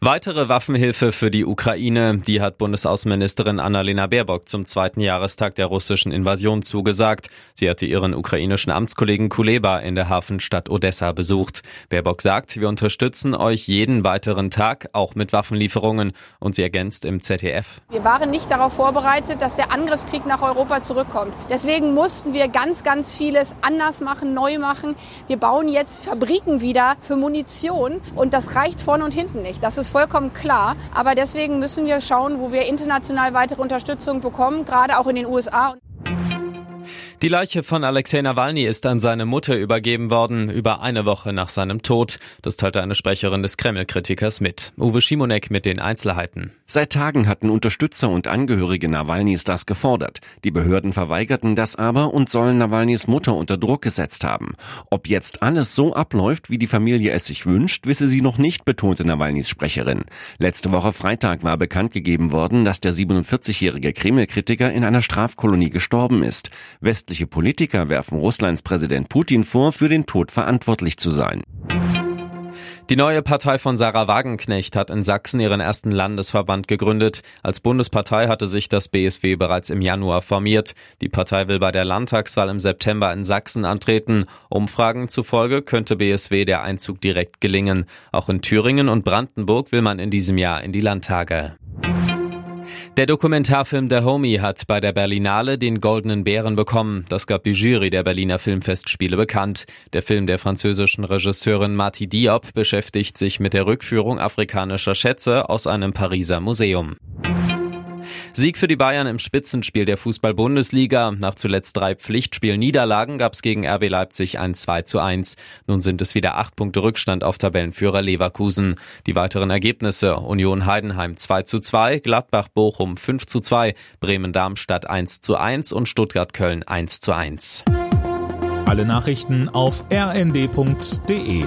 Weitere Waffenhilfe für die Ukraine, die hat Bundesaußenministerin Annalena Baerbock zum zweiten Jahrestag der russischen Invasion zugesagt. Sie hatte ihren ukrainischen Amtskollegen Kuleba in der Hafenstadt Odessa besucht. Baerbock sagt, wir unterstützen euch jeden weiteren Tag, auch mit Waffenlieferungen. Und sie ergänzt im ZDF. Wir waren nicht darauf vorbereitet, dass der Angriffskrieg nach Europa zurückkommt. Deswegen mussten wir ganz, ganz vieles anders machen, neu machen. Wir bauen jetzt Fabriken wieder für Munition und das reicht vorne und hinten nicht nicht. Das ist vollkommen klar. Aber deswegen müssen wir schauen, wo wir international weitere Unterstützung bekommen, gerade auch in den USA. Die Leiche von Alexei Nawalny ist an seine Mutter übergeben worden, über eine Woche nach seinem Tod. Das teilte eine Sprecherin des Kreml-Kritikers mit. Uwe Schimonek mit den Einzelheiten. Seit Tagen hatten Unterstützer und Angehörige Nawalnys das gefordert. Die Behörden verweigerten das aber und sollen Nawalnys Mutter unter Druck gesetzt haben. Ob jetzt alles so abläuft, wie die Familie es sich wünscht, wisse sie noch nicht, betonte Nawalnys Sprecherin. Letzte Woche Freitag war bekannt gegeben worden, dass der 47-jährige Kreml-Kritiker in einer Strafkolonie gestorben ist. West Westliche Politiker werfen Russlands Präsident Putin vor, für den Tod verantwortlich zu sein. Die neue Partei von Sarah Wagenknecht hat in Sachsen ihren ersten Landesverband gegründet. Als Bundespartei hatte sich das BSW bereits im Januar formiert. Die Partei will bei der Landtagswahl im September in Sachsen antreten. Umfragen zufolge könnte BSW der Einzug direkt gelingen. Auch in Thüringen und Brandenburg will man in diesem Jahr in die Landtage. Der Dokumentarfilm The Homie hat bei der Berlinale den Goldenen Bären bekommen. Das gab die Jury der Berliner Filmfestspiele bekannt. Der Film der französischen Regisseurin Marty Diop beschäftigt sich mit der Rückführung afrikanischer Schätze aus einem Pariser Museum. Sieg für die Bayern im Spitzenspiel der Fußball-Bundesliga. Nach zuletzt drei Pflichtspielniederlagen gab es gegen RB Leipzig ein 2 zu 1. Nun sind es wieder acht Punkte Rückstand auf Tabellenführer Leverkusen. Die weiteren Ergebnisse Union Heidenheim 2 zu 2, Gladbach Bochum 5 zu 2, Bremen Darmstadt 1 zu 1 und Stuttgart Köln 1 zu 1. Alle Nachrichten auf rnd.de